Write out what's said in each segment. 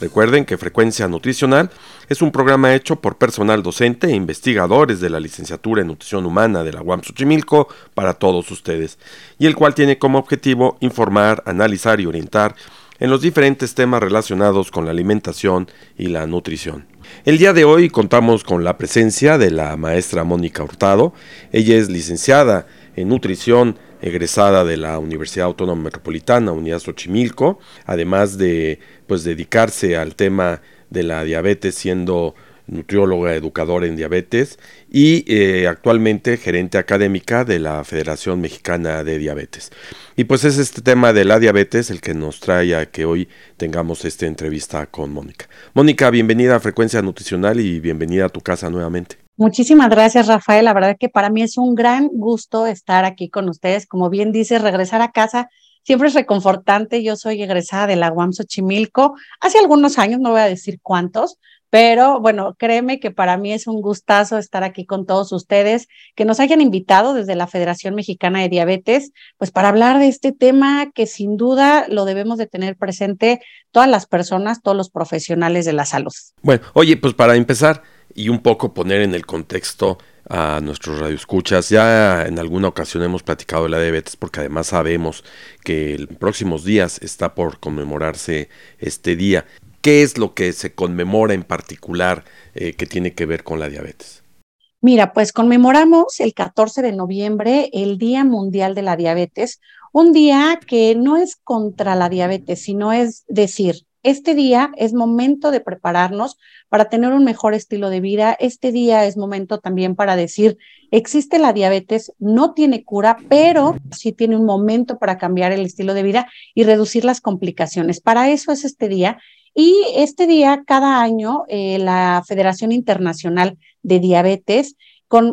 Recuerden que Frecuencia Nutricional es un programa hecho por personal docente e investigadores de la licenciatura en Nutrición Humana de la UAM Xochimilco para todos ustedes, y el cual tiene como objetivo informar, analizar y orientar en los diferentes temas relacionados con la alimentación y la nutrición. El día de hoy contamos con la presencia de la maestra Mónica Hurtado. Ella es licenciada en nutrición egresada de la Universidad Autónoma Metropolitana, Unidad Xochimilco, además de pues dedicarse al tema de la diabetes siendo nutrióloga educadora en diabetes y eh, actualmente gerente académica de la Federación Mexicana de Diabetes. Y pues es este tema de la diabetes el que nos trae a que hoy tengamos esta entrevista con Mónica. Mónica, bienvenida a Frecuencia Nutricional y bienvenida a tu casa nuevamente. Muchísimas gracias, Rafael. La verdad que para mí es un gran gusto estar aquí con ustedes. Como bien dices, regresar a casa siempre es reconfortante. Yo soy egresada de la UAM Xochimilco hace algunos años, no voy a decir cuántos, pero bueno, créeme que para mí es un gustazo estar aquí con todos ustedes, que nos hayan invitado desde la Federación Mexicana de Diabetes, pues para hablar de este tema que sin duda lo debemos de tener presente todas las personas, todos los profesionales de la salud. Bueno, oye, pues para empezar, y un poco poner en el contexto a nuestros radioescuchas. Ya en alguna ocasión hemos platicado de la diabetes porque además sabemos que en próximos días está por conmemorarse este día. ¿Qué es lo que se conmemora en particular eh, que tiene que ver con la diabetes? Mira, pues conmemoramos el 14 de noviembre el Día Mundial de la Diabetes, un día que no es contra la diabetes, sino es decir, este día es momento de prepararnos para tener un mejor estilo de vida. Este día es momento también para decir, existe la diabetes, no tiene cura, pero sí tiene un momento para cambiar el estilo de vida y reducir las complicaciones. Para eso es este día. Y este día, cada año, eh, la Federación Internacional de Diabetes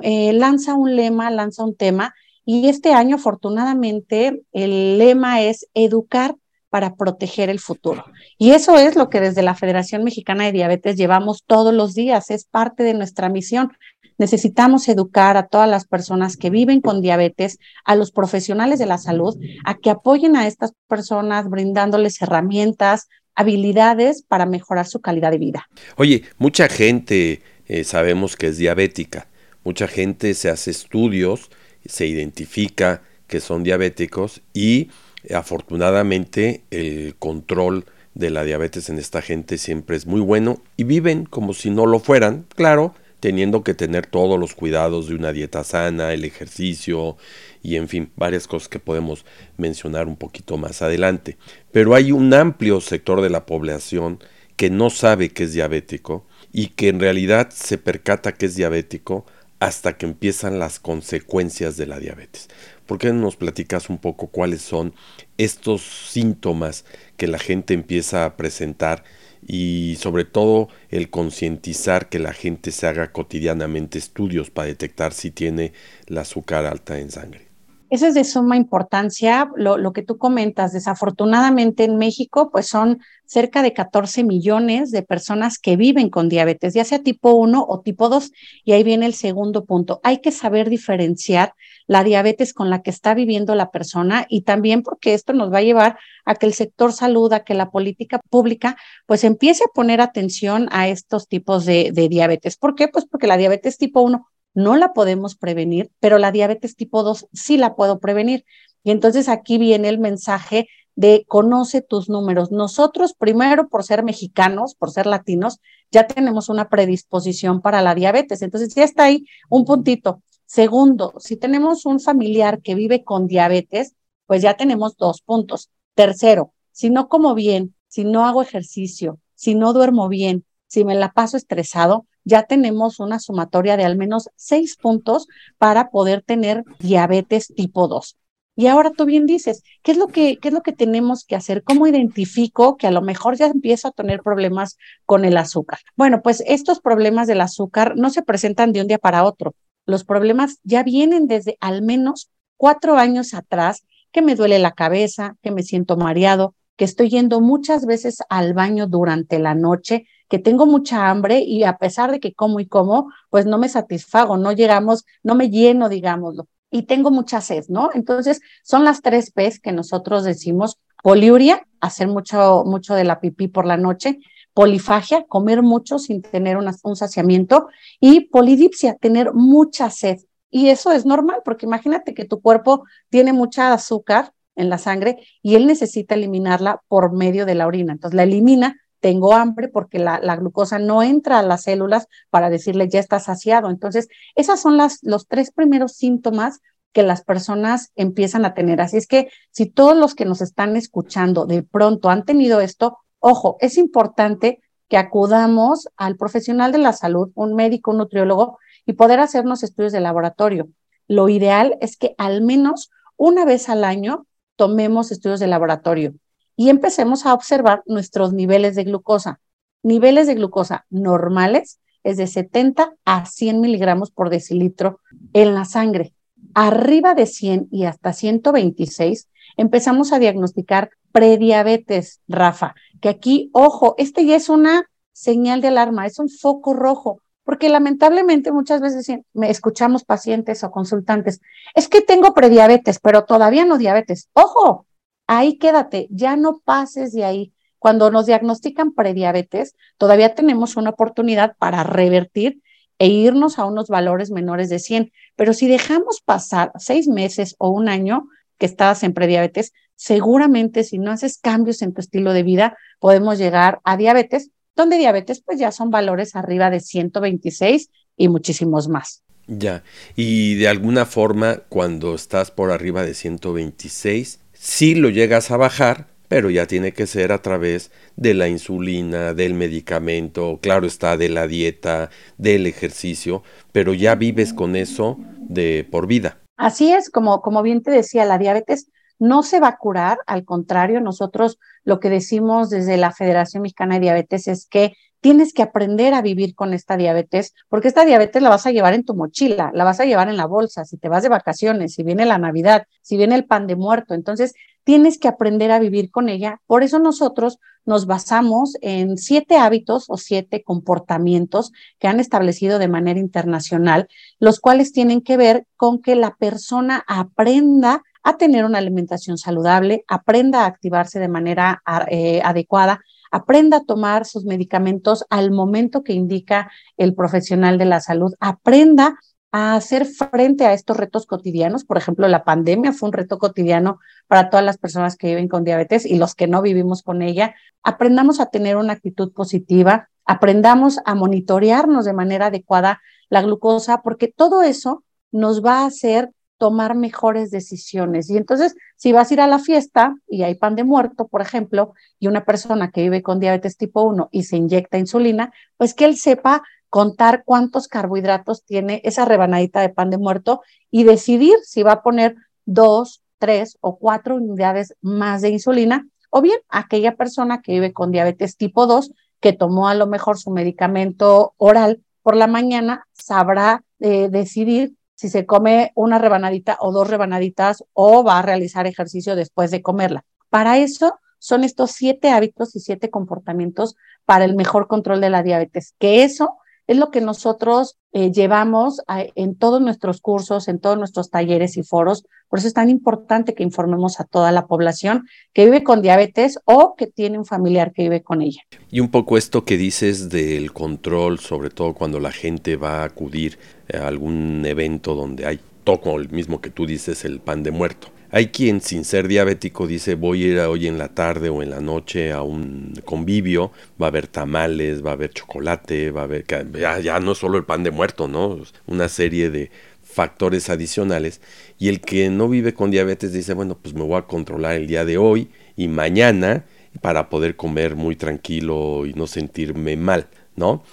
eh, lanza un lema, lanza un tema. Y este año, afortunadamente, el lema es educar para proteger el futuro. Y eso es lo que desde la Federación Mexicana de Diabetes llevamos todos los días, es parte de nuestra misión. Necesitamos educar a todas las personas que viven con diabetes, a los profesionales de la salud, a que apoyen a estas personas brindándoles herramientas, habilidades para mejorar su calidad de vida. Oye, mucha gente eh, sabemos que es diabética, mucha gente se hace estudios, se identifica que son diabéticos y Afortunadamente el control de la diabetes en esta gente siempre es muy bueno y viven como si no lo fueran, claro, teniendo que tener todos los cuidados de una dieta sana, el ejercicio y en fin, varias cosas que podemos mencionar un poquito más adelante. Pero hay un amplio sector de la población que no sabe que es diabético y que en realidad se percata que es diabético hasta que empiezan las consecuencias de la diabetes. ¿Por qué no nos platicas un poco cuáles son estos síntomas que la gente empieza a presentar y sobre todo el concientizar que la gente se haga cotidianamente estudios para detectar si tiene la azúcar alta en sangre? Eso es de suma importancia, lo, que tú comentas. Desafortunadamente en México, pues son cerca de 14 millones de personas que viven con diabetes, ya sea tipo 1 o tipo 2. Y ahí viene el segundo punto. Hay que saber diferenciar la diabetes con la que está viviendo la persona y también porque esto nos va a llevar a que el sector salud, a que la política pública, pues empiece a poner atención a estos tipos de, de diabetes. ¿Por qué? Pues porque la diabetes tipo 1 no la podemos prevenir, pero la diabetes tipo 2 sí la puedo prevenir. Y entonces aquí viene el mensaje de conoce tus números. Nosotros, primero, por ser mexicanos, por ser latinos, ya tenemos una predisposición para la diabetes. Entonces ya está ahí un puntito. Segundo, si tenemos un familiar que vive con diabetes, pues ya tenemos dos puntos. Tercero, si no como bien, si no hago ejercicio, si no duermo bien, si me la paso estresado, ya tenemos una sumatoria de al menos seis puntos para poder tener diabetes tipo 2. Y ahora tú bien dices, ¿qué es lo que, qué es lo que tenemos que hacer? ¿Cómo identifico que a lo mejor ya empiezo a tener problemas con el azúcar? Bueno, pues estos problemas del azúcar no se presentan de un día para otro. Los problemas ya vienen desde al menos cuatro años atrás, que me duele la cabeza, que me siento mareado, que estoy yendo muchas veces al baño durante la noche, que tengo mucha hambre y a pesar de que como y como, pues no me satisfago, no llegamos, no me lleno, digámoslo y tengo mucha sed, ¿no? Entonces, son las tres P's que nosotros decimos, poliuria, hacer mucho, mucho de la pipí por la noche, polifagia, comer mucho sin tener un saciamiento, y polidipsia, tener mucha sed. Y eso es normal, porque imagínate que tu cuerpo tiene mucha azúcar en la sangre y él necesita eliminarla por medio de la orina. Entonces la elimina tengo hambre porque la, glucosa no entra a las células para decirle ya está saciado. Entonces, esas son las, los tres primeros síntomas que las personas empiezan a tener. Así es que si todos los que nos están escuchando de pronto han tenido esto, ojo, es importante que acudamos al profesional de la salud, un médico, un nutriólogo, y poder hacernos estudios de laboratorio. Lo ideal es que al menos una vez al año tomemos estudios de laboratorio y empecemos a observar nuestros niveles de glucosa. Niveles de glucosa normales es de 70 a 100 miligramos por decilitro en la sangre. Arriba de 100 y hasta 126 empezamos a diagnosticar prediabetes, Rafa, que aquí, ojo, este ya es una señal de alarma, es un foco rojo, porque lamentablemente muchas veces me escuchamos pacientes o consultantes, es que tengo prediabetes, pero todavía no diabetes. Ojo, ahí quédate, ya no pases de ahí. Cuando nos diagnostican prediabetes, todavía tenemos una oportunidad para revertir e irnos a unos valores menores de 100. Pero si dejamos pasar seis meses o un año que estás en prediabetes, seguramente si no haces cambios en tu estilo de vida, podemos llegar a diabetes, donde diabetes pues ya son valores arriba de 126 y muchísimos más. Ya, y de alguna forma cuando estás por arriba de 126, si lo llegas a bajar, pero ya tiene que ser a través de la insulina, del medicamento, claro está, de la dieta, del ejercicio, pero ya vives con eso de por vida. Así es, como, como bien te decía, la diabetes no se va a curar, al contrario, nosotros lo que decimos desde la Federación Mexicana de Diabetes es que tienes que aprender a vivir con esta diabetes, porque esta diabetes la vas a llevar en tu mochila, la vas a llevar en la bolsa, si te vas de vacaciones, si viene la Navidad, si viene el pan de muerto, entonces tienes que aprender a vivir con ella. Por eso nosotros nos basamos en siete hábitos o siete comportamientos que han establecido de manera internacional, los cuales tienen que ver con que la persona aprenda a tener una alimentación saludable, aprenda a activarse de manera eh, adecuada, aprenda a tomar sus medicamentos al momento que indica el profesional de la salud, aprenda a hacer frente a estos retos cotidianos. Por ejemplo, la pandemia fue un reto cotidiano para todas las personas que viven con diabetes y los que no vivimos con ella. Aprendamos a tener una actitud positiva, aprendamos a monitorearnos de manera adecuada la glucosa, porque todo eso nos va a hacer tomar mejores decisiones. Y entonces, si vas a ir a la fiesta y hay pan de muerto, por ejemplo, y una persona que vive con diabetes tipo 1 y se inyecta insulina, pues que él sepa contar cuántos carbohidratos tiene esa rebanadita de pan de muerto y decidir si va a poner dos, tres o cuatro unidades más de insulina, o bien aquella persona que vive con diabetes tipo 2, que tomó a lo mejor su medicamento oral por la mañana, sabrá eh, decidir si se come una rebanadita o dos rebanaditas o va a realizar ejercicio después de comerla. Para eso son estos siete hábitos y siete comportamientos para el mejor control de la diabetes, que eso es lo que nosotros eh, llevamos en todos nuestros cursos, en todos nuestros talleres y foros. Por eso es tan importante que informemos a toda la población que vive con diabetes o que tiene un familiar que vive con ella. Y un poco esto que dices del control, sobre todo cuando la gente va a acudir a algún evento donde hay toco el mismo que tú dices, el pan de muerto Hay quien sin ser diabético dice voy a ir hoy en la tarde o en la noche a un convivio, va a haber tamales, va a haber chocolate, va a haber ya, ya no solo el pan de muerto, ¿no? Una serie de factores adicionales y el que no vive con diabetes dice, bueno, pues me voy a controlar el día de hoy y mañana para poder comer muy tranquilo y no sentirme mal.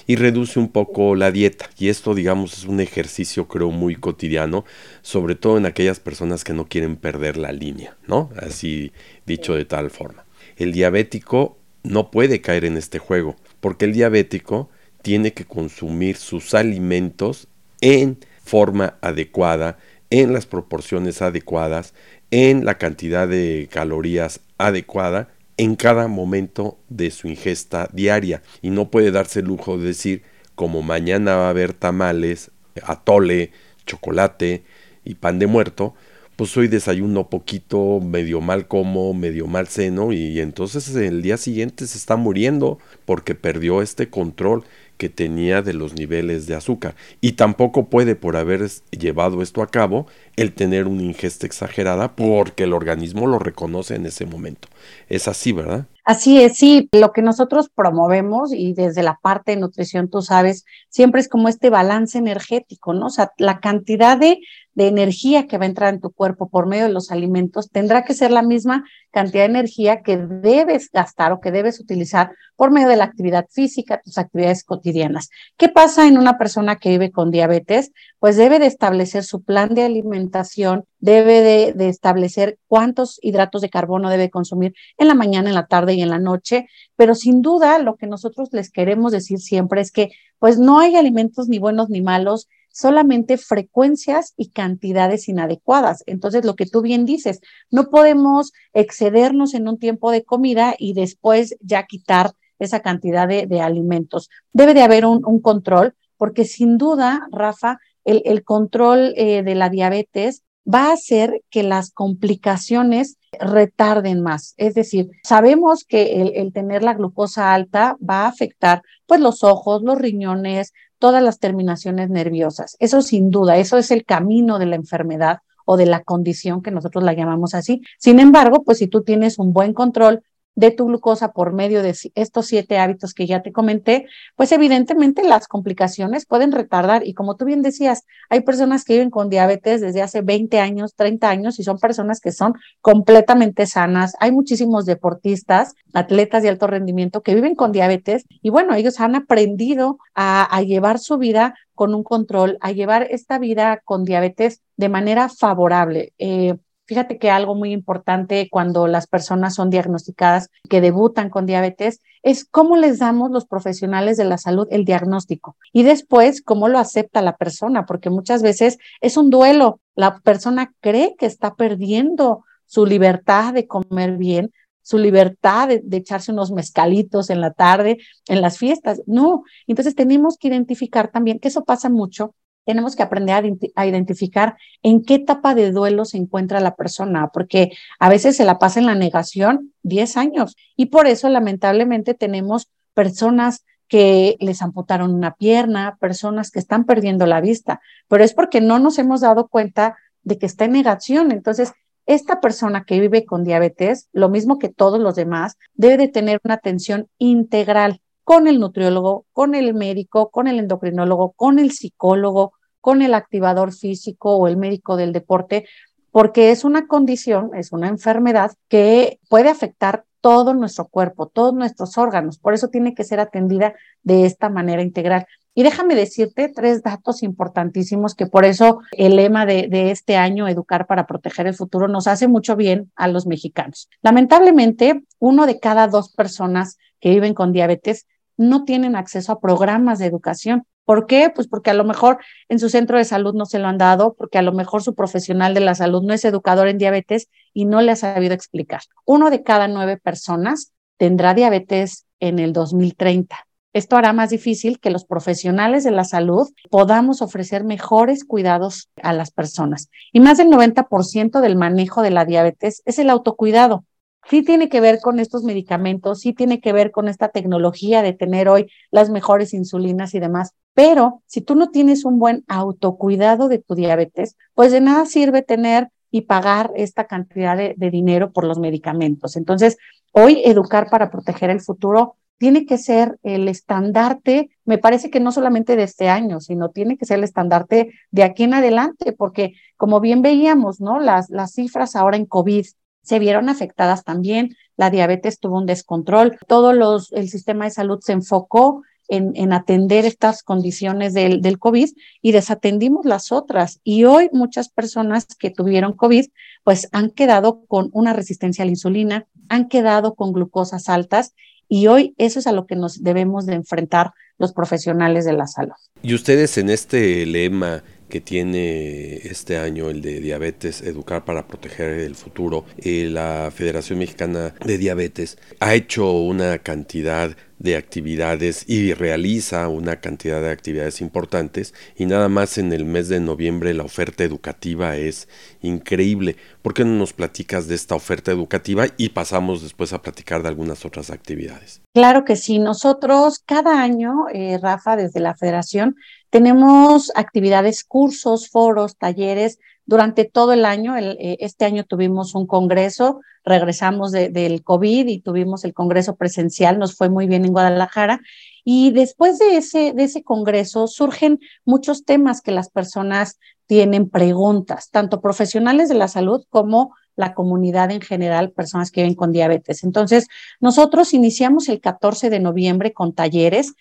Y reduce un poco la dieta. Y esto, digamos, es un ejercicio, creo, muy cotidiano, sobre todo en aquellas personas que no quieren perder la línea, ¿no? Así dicho de tal forma. El diabético no puede caer en este juego, porque el diabético tiene que consumir sus alimentos en forma adecuada, en las proporciones adecuadas, en la cantidad de calorías adecuada en cada momento de su ingesta diaria. Y no puede darse el lujo de decir como mañana va a haber tamales, atole, chocolate y pan de muerto, pues hoy desayuno poquito, medio mal como, medio mal seno y entonces el día siguiente se está muriendo porque perdió este control que tenía de los niveles de azúcar. Y tampoco puede, por haber llevado esto a cabo, el tener una ingesta exagerada porque el organismo lo reconoce en ese momento. Es así, ¿verdad? Así es, sí, lo que nosotros promovemos y desde la parte de nutrición, tú sabes, siempre es como este balance energético, ¿no? O sea, la cantidad de, de energía que va a entrar en tu cuerpo por medio de los alimentos tendrá que ser la misma cantidad de energía que debes gastar o que debes utilizar por medio de la actividad física, tus actividades cotidianas. ¿Qué pasa en una persona que vive con diabetes? Pues debe de establecer su plan de alimentación, debe de, de establecer cuántos hidratos de carbono debe consumir en la mañana, en la tarde y en la noche, pero sin duda lo que nosotros les queremos decir siempre es que pues no hay alimentos ni buenos ni malos, solamente frecuencias y cantidades inadecuadas. Entonces, lo que tú bien dices, no podemos excedernos en un tiempo de comida y después ya quitar esa cantidad de, alimentos. Debe de haber un, control, porque sin duda, Rafa, el, control eh, de la diabetes va a hacer que las complicaciones retarden más. Es decir, sabemos que el, tener la glucosa alta va a afectar pues los ojos, los riñones, todas las terminaciones nerviosas. Eso sin duda, eso es el camino de la enfermedad o de la condición que nosotros la llamamos así. Sin embargo, pues si tú tienes un buen control de tu glucosa por medio de estos siete hábitos que ya te comenté, pues evidentemente las complicaciones pueden retardar. Y como tú bien decías, hay personas que viven con diabetes desde hace 20 años, 30 años y son personas que son completamente sanas. Hay muchísimos deportistas, atletas de alto rendimiento que viven con diabetes y bueno, ellos han aprendido a, llevar su vida con un control, a llevar esta vida con diabetes de manera favorable. Eh, Fíjate que algo muy importante cuando las personas son diagnosticadas, que debutan con diabetes, es cómo les damos los profesionales de la salud el diagnóstico y después cómo lo acepta la persona, porque muchas veces es un duelo. La persona cree que está perdiendo su libertad de comer bien, su libertad de, echarse unos mezcalitos en la tarde, en las fiestas. No, entonces tenemos que identificar también que eso pasa mucho tenemos que aprender a, identificar en qué etapa de duelo se encuentra la persona, porque a veces se la pasa en la negación 10 años y por eso lamentablemente tenemos personas que les amputaron una pierna, personas que están perdiendo la vista, pero es porque no nos hemos dado cuenta de que está en negación. Entonces, esta persona que vive con diabetes, lo mismo que todos los demás, debe de tener una atención integral con el nutriólogo, con el médico, con el endocrinólogo, con el psicólogo, con el activador físico o el médico del deporte, porque es una condición, es una enfermedad que puede afectar todo nuestro cuerpo, todos nuestros órganos. Por eso tiene que ser atendida de esta manera integral. Y déjame decirte tres datos importantísimos que por eso el lema de, este año, Educar para Proteger el Futuro, nos hace mucho bien a los mexicanos. Lamentablemente, uno de cada dos personas que viven con diabetes no tienen acceso a programas de educación. ¿Por qué? Pues porque a lo mejor en su centro de salud no se lo han dado, porque a lo mejor su profesional de la salud no es educador en diabetes y no le ha sabido explicar. Uno de cada nueve personas tendrá diabetes en el 2030. Esto hará más difícil que los profesionales de la salud podamos ofrecer mejores cuidados a las personas. Y más del 90% del manejo de la diabetes es el autocuidado sí tiene que ver con estos medicamentos, sí tiene que ver con esta tecnología de tener hoy las mejores insulinas y demás. Pero si tú no tienes un buen autocuidado de tu diabetes, pues de nada sirve tener y pagar esta cantidad de, dinero por los medicamentos. Entonces, hoy educar para proteger el futuro tiene que ser el estandarte, me parece que no solamente de este año, sino tiene que ser el estandarte de aquí en adelante, porque como bien veíamos, ¿no? Las, las cifras ahora en COVID se vieron afectadas también, la diabetes tuvo un descontrol, todo el sistema de salud se enfocó en, en atender estas condiciones del, del COVID y desatendimos las otras. Y hoy muchas personas que tuvieron COVID, pues han quedado con una resistencia a la insulina, han quedado con glucosas altas y hoy eso es a lo que nos debemos de enfrentar los profesionales de la salud. Y ustedes en este lema que tiene este año el de diabetes, educar para proteger el futuro, eh, la Federación Mexicana de Diabetes ha hecho una cantidad de actividades y realiza una cantidad de actividades importantes y nada más en el mes de noviembre la oferta educativa es increíble. ¿Por qué no nos platicas de esta oferta educativa y pasamos después a platicar de algunas otras actividades? Claro que sí, nosotros cada año, eh, Rafa, desde la federación, tenemos actividades, cursos, foros, talleres durante todo el año. Eh, este año tuvimos un congreso, regresamos de, del COVID y tuvimos el congreso presencial, nos fue muy bien en Guadalajara. Y después de ese, de ese congreso surgen muchos temas que las personas tienen preguntas, tanto profesionales de la salud como la comunidad en general, personas que viven con diabetes. Entonces, nosotros iniciamos el 14 de noviembre con talleres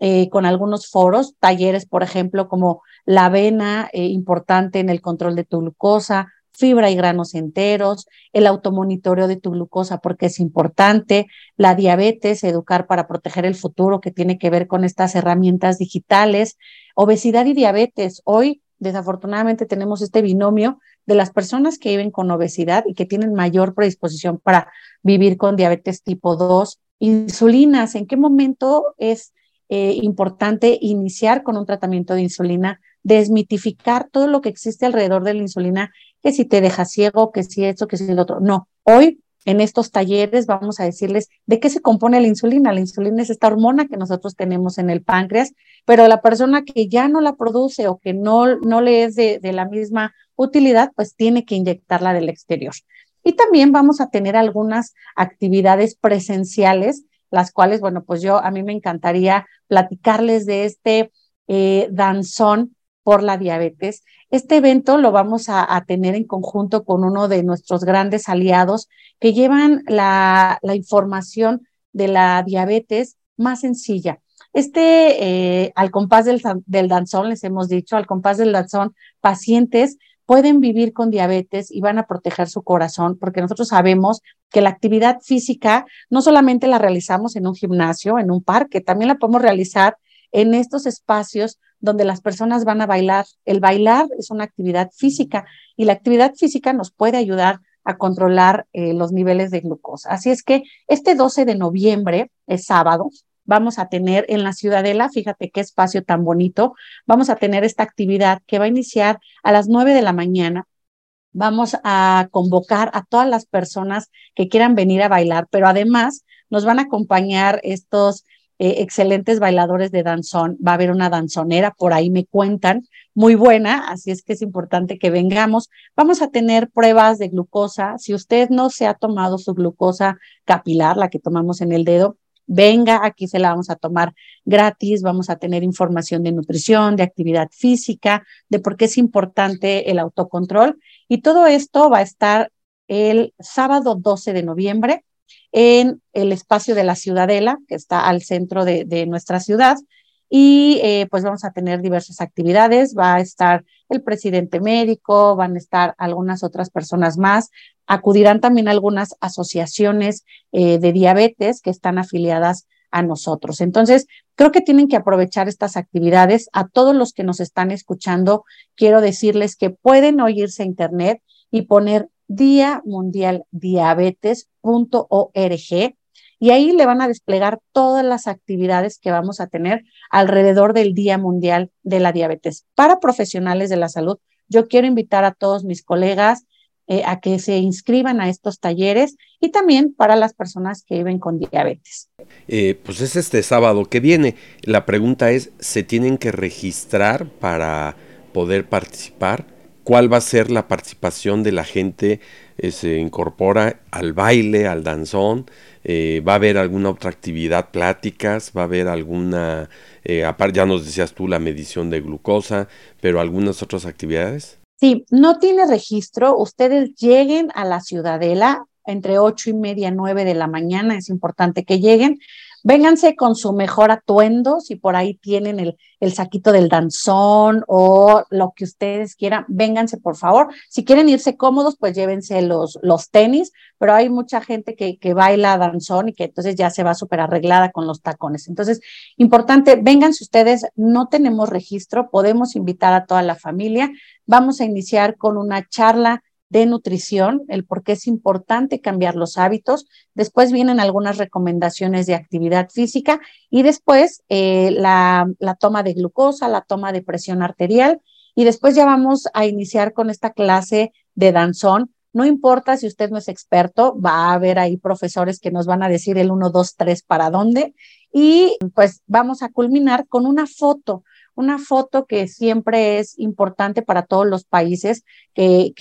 eh, con algunos foros, talleres, por ejemplo, como la avena eh, importante en el control de tu glucosa, fibra y granos enteros, el automonitoreo de tu glucosa porque es importante, la diabetes, educar para proteger el futuro que tiene que ver con estas herramientas digitales, obesidad y diabetes. Hoy, desafortunadamente, tenemos este binomio de las personas que viven con obesidad y que tienen mayor predisposición para vivir con diabetes tipo 2. Insulinas, ¿en qué momento es eh, importante iniciar con un tratamiento de insulina, desmitificar todo lo que existe alrededor de la insulina, que si te deja ciego, que si esto, que si lo otro. No, hoy en estos talleres vamos a decirles de qué se compone la insulina. La insulina es esta hormona que nosotros tenemos en el páncreas, pero la persona que ya no la produce o que no, no le es de, de la misma utilidad, pues tiene que inyectarla del exterior. Y también vamos a tener algunas actividades presenciales las cuales, bueno, pues yo a mí me encantaría platicarles de este eh, danzón por la diabetes. Este evento lo vamos a, tener en conjunto con uno de nuestros grandes aliados que llevan la, la información de la diabetes más sencilla. Este, eh, al compás del, del danzón, les hemos dicho, al compás del danzón, pacientes pueden vivir con diabetes y van a proteger su corazón, porque nosotros sabemos que la actividad física no solamente la realizamos en un gimnasio, en un parque, también la podemos realizar en estos espacios donde las personas van a bailar. El bailar es una actividad física y la actividad física nos puede ayudar a controlar eh, los niveles de glucosa. Así es que este 12 de noviembre es sábado, vamos a tener en la Ciudadela, fíjate qué espacio tan bonito, vamos a tener esta actividad que va a iniciar a las nueve de la mañana. Vamos a convocar a todas las personas que quieran venir a bailar, pero además nos van a acompañar estos eh, excelentes bailadores de danzón. Va a haber una danzonera, por ahí me cuentan, muy buena, así es que es importante que vengamos. Vamos a tener pruebas de glucosa. Si usted no se ha tomado su glucosa capilar, la que tomamos en el dedo, venga, aquí se la vamos a tomar gratis, vamos a tener información de nutrición, de actividad física, de por qué es importante el autocontrol. Y todo esto va a estar el sábado 12 de noviembre en el espacio de la Ciudadela, que está al centro de, de nuestra ciudad. Y eh, pues vamos a tener diversas actividades, va a estar el presidente médico, van a estar algunas otras personas más, acudirán también algunas asociaciones eh, de diabetes que están afiliadas a nosotros. Entonces, creo que tienen que aprovechar estas actividades. A todos los que nos están escuchando, quiero decirles que pueden oírse a internet y poner Día Mundial Diabetes.org y ahí le van a desplegar todas las actividades que vamos a tener alrededor del Día Mundial de la Diabetes. Para profesionales de la salud, yo quiero invitar a todos mis colegas, eh, a que se inscriban a estos talleres y también para las personas que viven con diabetes. Eh, pues es este sábado que viene. La pregunta es, ¿se tienen que registrar para poder participar? ¿Cuál va a ser la participación de la gente? Eh, ¿Se incorpora al baile, al danzón? Eh, ¿Va a haber alguna otra actividad, pláticas? ¿Va a haber alguna, eh, aparte ya nos decías tú, la medición de glucosa, pero algunas otras actividades? Sí, no tiene registro. Ustedes lleguen a la Ciudadela entre ocho y media, nueve de la mañana. Es importante que lleguen. Vénganse con su mejor atuendo, si por ahí tienen el, el, saquito del danzón o lo que ustedes quieran, vénganse por favor. Si quieren irse cómodos, pues llévense los, los tenis, pero hay mucha gente que, que baila danzón y que entonces ya se va súper arreglada con los tacones. Entonces, importante, vénganse ustedes, no tenemos registro, podemos invitar a toda la familia. Vamos a iniciar con una charla de nutrición, el por qué es importante cambiar los hábitos. Después vienen algunas recomendaciones de actividad física y después eh, la, la toma de glucosa, la toma de presión arterial y después ya vamos a iniciar con esta clase de danzón. No importa si usted no es experto, va a haber ahí profesores que nos van a decir el 1, 2, 3 para dónde. Y pues vamos a culminar con una foto una foto que siempre es importante para todos los países, que,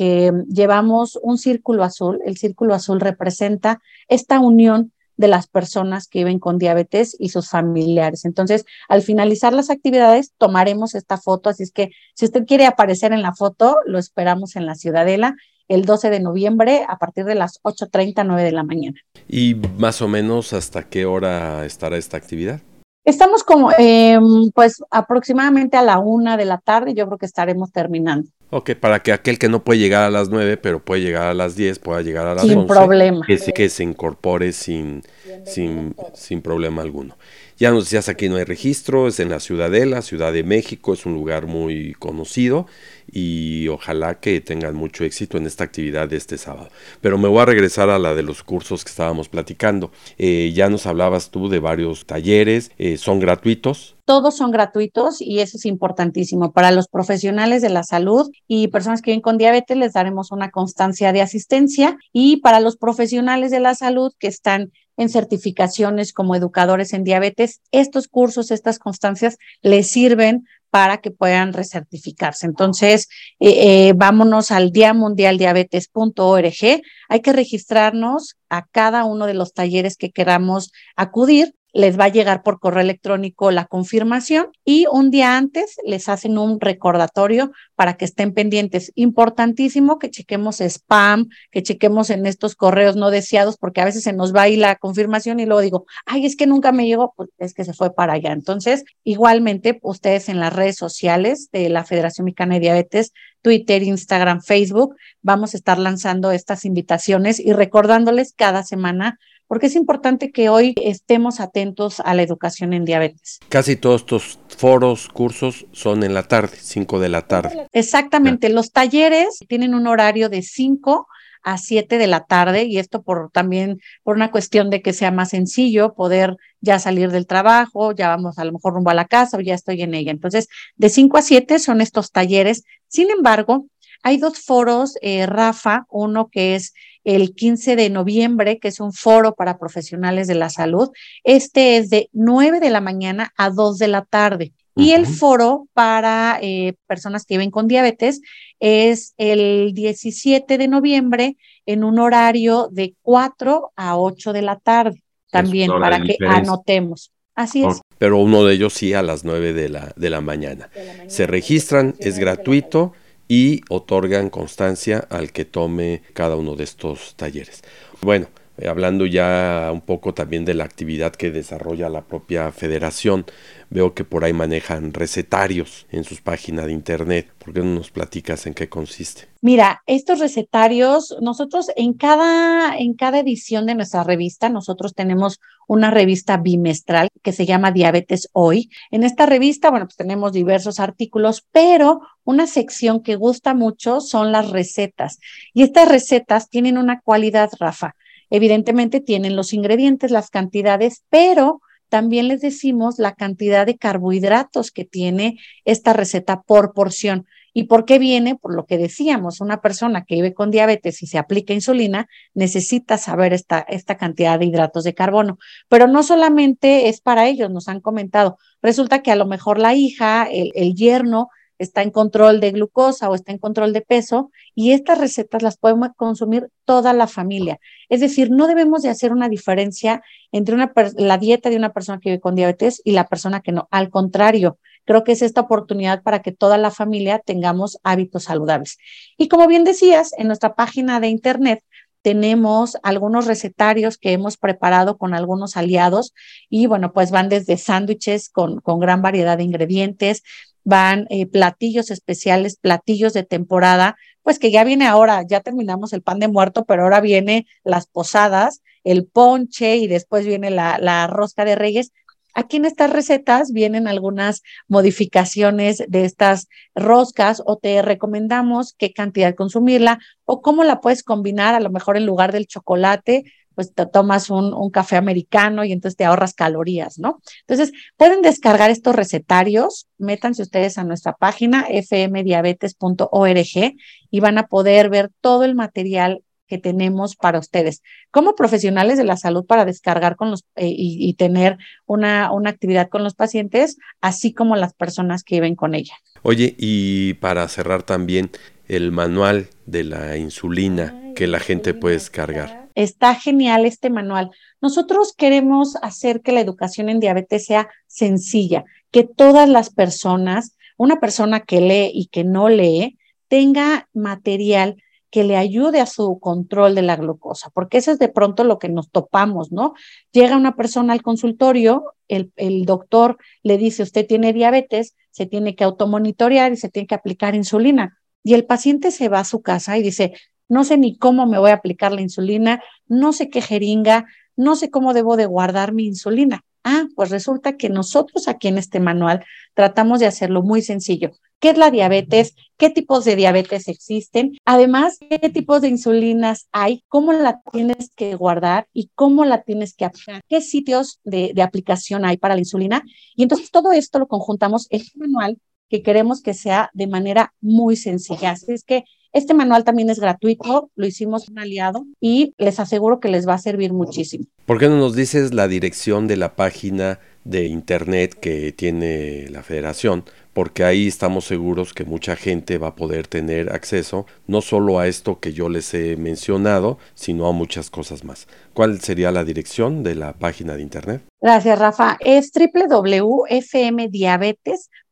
llevamos un círculo azul. El círculo azul representa esta unión de las personas que viven con diabetes y sus familiares. Entonces, al finalizar las actividades, tomaremos esta foto. Así es que si usted quiere aparecer en la foto, lo esperamos en la Ciudadela el 12 de noviembre a partir de las 8.30, 9 de la mañana. ¿Y más o menos hasta qué hora estará esta actividad? Estamos como, eh, pues aproximadamente a la una de la tarde, yo creo que estaremos terminando. Ok, para que aquel que no puede llegar a las nueve, pero puede llegar a las diez, pueda llegar a las sin problema. Que, que se incorpore sin, sin, sin problema alguno. Ya nos decías, aquí no hay registro, es en la Ciudadela, Ciudad de México, es un lugar muy conocido y ojalá que tengan mucho éxito en esta actividad de este sábado. Pero me voy a regresar a la de los cursos que estábamos platicando. Eh, ya nos hablabas tú de varios talleres, eh, ¿son gratuitos? Todos son gratuitos y eso es importantísimo. Para los profesionales de la salud y personas que viven con diabetes les daremos una constancia de asistencia y para los profesionales de la salud que están en certificaciones como educadores en diabetes, estos cursos, estas constancias les sirven para que puedan recertificarse. Entonces, eh, eh, vámonos al Día Mundial Diabetes.org. Hay que registrarnos a cada uno de los talleres que queramos acudir les va a llegar por correo electrónico la confirmación y un día antes les hacen un recordatorio para que estén pendientes. Importantísimo que chequemos spam, que chequemos en estos correos no deseados, porque a veces se nos va ahí la confirmación y luego digo, ay, es que nunca me llegó, pues es que se fue para allá. Entonces, igualmente, ustedes en las redes sociales de la Federación Mexicana de Diabetes, Twitter, Instagram, Facebook, vamos a estar lanzando estas invitaciones y recordándoles cada semana porque es importante que hoy estemos atentos a la educación en diabetes. Casi todos estos foros, cursos son en la tarde, 5 de la tarde. Exactamente, los talleres tienen un horario de 5 a 7 de la tarde y esto por también por una cuestión de que sea más sencillo poder ya salir del trabajo, ya vamos a lo mejor rumbo a la casa o ya estoy en ella. Entonces, de 5 a 7 son estos talleres. Sin embargo, hay dos foros, eh, Rafa, uno que es el 15 de noviembre, que es un foro para profesionales de la salud. Este es de 9 de la mañana a 2 de la tarde. Y el foro para eh, personas que viven con diabetes es el 17 de noviembre en un horario de 4 a 8 de la tarde, también para que anotemos. Así es. Pero uno de ellos sí a las 9 de la, de la mañana. Se registran, es gratuito y otorgan constancia al que tome cada uno de estos talleres. Bueno, eh, hablando ya un poco también de la actividad que desarrolla la propia federación, veo que por ahí manejan recetarios en sus páginas de internet. ¿Por qué no nos platicas en qué consiste? Mira, estos recetarios, nosotros en cada, en cada edición de nuestra revista, nosotros tenemos una revista bimestral que se llama Diabetes Hoy. En esta revista, bueno, pues tenemos diversos artículos, pero una sección que gusta mucho son las recetas. Y estas recetas tienen una cualidad, Rafa. Evidentemente tienen los ingredientes, las cantidades, pero también les decimos la cantidad de carbohidratos que tiene esta receta por porción. ¿Y por qué viene? Por lo que decíamos, una persona que vive con diabetes y se aplica insulina necesita saber esta, esta cantidad de hidratos de carbono. Pero no solamente es para ellos, nos han comentado. Resulta que a lo mejor la hija, el, el yerno, está en control de glucosa o está en control de peso y estas recetas las podemos consumir toda la familia. Es decir, no debemos de hacer una diferencia entre la dieta de una persona que vive con diabetes y la persona que no. Al contrario, creo que es esta oportunidad para que toda la familia tengamos hábitos saludables. Y como bien decías, en nuestra página de internet tenemos algunos recetarios que hemos preparado con algunos aliados y bueno, pues van desde sándwiches con gran variedad de ingredientes, van eh, platillos especiales, platillos de temporada, pues que ya viene ahora, ya terminamos el pan de muerto, pero ahora viene las posadas, el ponche y después viene la, la rosca de reyes. Aquí en estas recetas vienen algunas modificaciones de estas roscas o te recomendamos qué cantidad consumirla o cómo la puedes combinar, a lo mejor en lugar del chocolate, pues tomas un, un, café americano y entonces te ahorras calorías, ¿no? Entonces, pueden descargar estos recetarios, métanse ustedes a nuestra página fmdiabetes.org y van a poder ver todo el material que tenemos para ustedes como profesionales de la salud para descargar con los eh, y, y, tener una, una actividad con los pacientes, así como las personas que viven con ella. Oye, y para cerrar también el manual de la insulina Ay, que la gente puede descargar. Está genial este manual. Nosotros queremos hacer que la educación en diabetes sea sencilla, que todas las personas, una persona que lee y que no lee, tenga material que le ayude a su control de la glucosa, porque eso es de pronto lo que nos topamos, ¿no? Llega una persona al consultorio, el, el, doctor le dice, usted tiene diabetes, se tiene que automonitorear y se tiene que aplicar insulina. Y el paciente se va a su casa y dice, no sé ni cómo me voy a aplicar la insulina, no sé qué jeringa, no sé cómo debo de guardar mi insulina. Ah, pues resulta que nosotros aquí en este manual tratamos de hacerlo muy sencillo. ¿Qué es la diabetes? ¿Qué tipos de diabetes existen? Además, ¿qué tipos de insulinas hay? ¿Cómo la tienes que guardar y cómo la tienes que aplicar? ¿Qué sitios de, de aplicación hay para la insulina? Y entonces todo esto lo conjuntamos en un manual que queremos que sea de manera muy sencilla. Así es que este manual también es gratuito, lo hicimos un aliado y les aseguro que les va a servir muchísimo. ¿Por qué no nos dices la dirección de la página de internet que tiene la federación? Porque ahí estamos seguros que mucha gente va a poder tener acceso no solo a esto que yo les he mencionado, sino a muchas cosas más. ¿Cuál sería la dirección de la página de internet? Gracias, Rafa. Es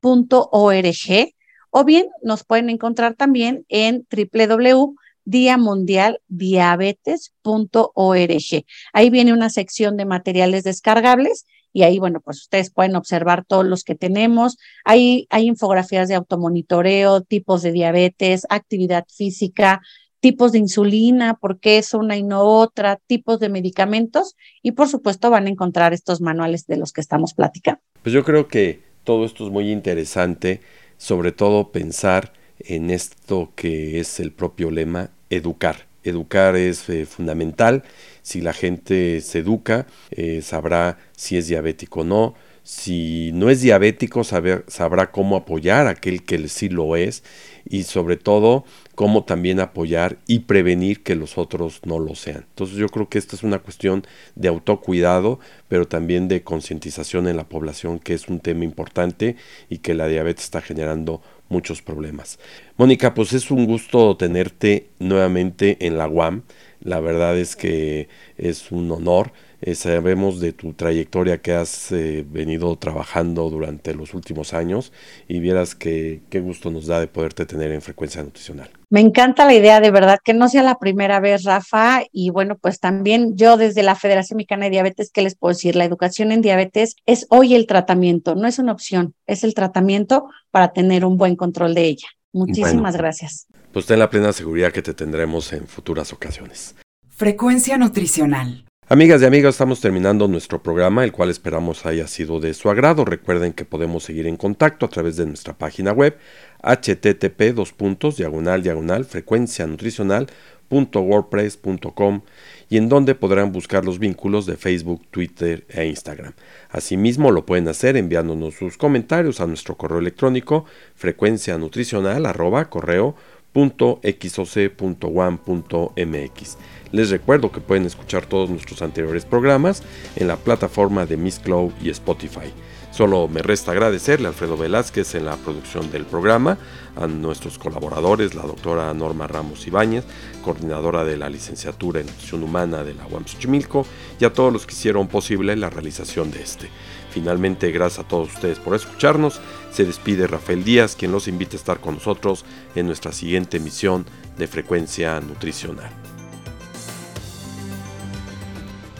www.fmdiabetes.org o bien nos pueden encontrar también en www.diamundialdiabetes.org. Ahí viene una sección de materiales descargables y ahí, bueno, pues ustedes pueden observar todos los que tenemos. Hay, hay infografías de automonitoreo, tipos de diabetes, actividad física, tipos de insulina, por qué es una y no otra, tipos de medicamentos y por supuesto van a encontrar estos manuales de los que estamos platicando. Pues yo creo que todo esto es muy interesante sobre todo pensar en esto que es el propio lema, educar. Educar es eh, fundamental. Si la gente se educa, eh, sabrá si es diabético o no. Si no es diabético, saber, sabrá cómo apoyar a aquel que sí lo es y sobre todo cómo también apoyar y prevenir que los otros no lo sean. Entonces yo creo que esta es una cuestión de autocuidado, pero también de concientización en la población, que es un tema importante y que la diabetes está generando muchos problemas. Mónica, pues es un gusto tenerte nuevamente en la UAM. La verdad es que es un honor. Eh, sabemos de tu trayectoria que has eh, venido trabajando durante los últimos años y vieras que qué gusto nos da de poderte tener en frecuencia nutricional. Me encanta la idea, de verdad, que no sea la primera vez, Rafa. Y bueno, pues también yo desde la Federación Mexicana de Diabetes, ¿qué les puedo decir? La educación en diabetes es hoy el tratamiento, no es una opción, es el tratamiento para tener un buen control de ella. Muchísimas bueno, gracias. Pues ten la plena seguridad que te tendremos en futuras ocasiones. Frecuencia nutricional. Amigas y amigos, estamos terminando nuestro programa, el cual esperamos haya sido de su agrado. Recuerden que podemos seguir en contacto a través de nuestra página web http dos puntos, diagonal diagonal frecuencia nutricional wordpress.com y en donde podrán buscar los vínculos de Facebook, Twitter e Instagram. Asimismo lo pueden hacer enviándonos sus comentarios a nuestro correo electrónico frecuencia nutricional arroba correo .xoc.one.mx. Les recuerdo que pueden escuchar todos nuestros anteriores programas en la plataforma de Miss Cloud y Spotify. Solo me resta agradecerle a Alfredo Velázquez en la producción del programa, a nuestros colaboradores, la doctora Norma Ramos Ibáñez, coordinadora de la licenciatura en Nutrición Humana de la UAM Xochimilco, y a todos los que hicieron posible la realización de este. Finalmente, gracias a todos ustedes por escucharnos. Se despide Rafael Díaz, quien los invita a estar con nosotros en nuestra siguiente emisión de Frecuencia Nutricional.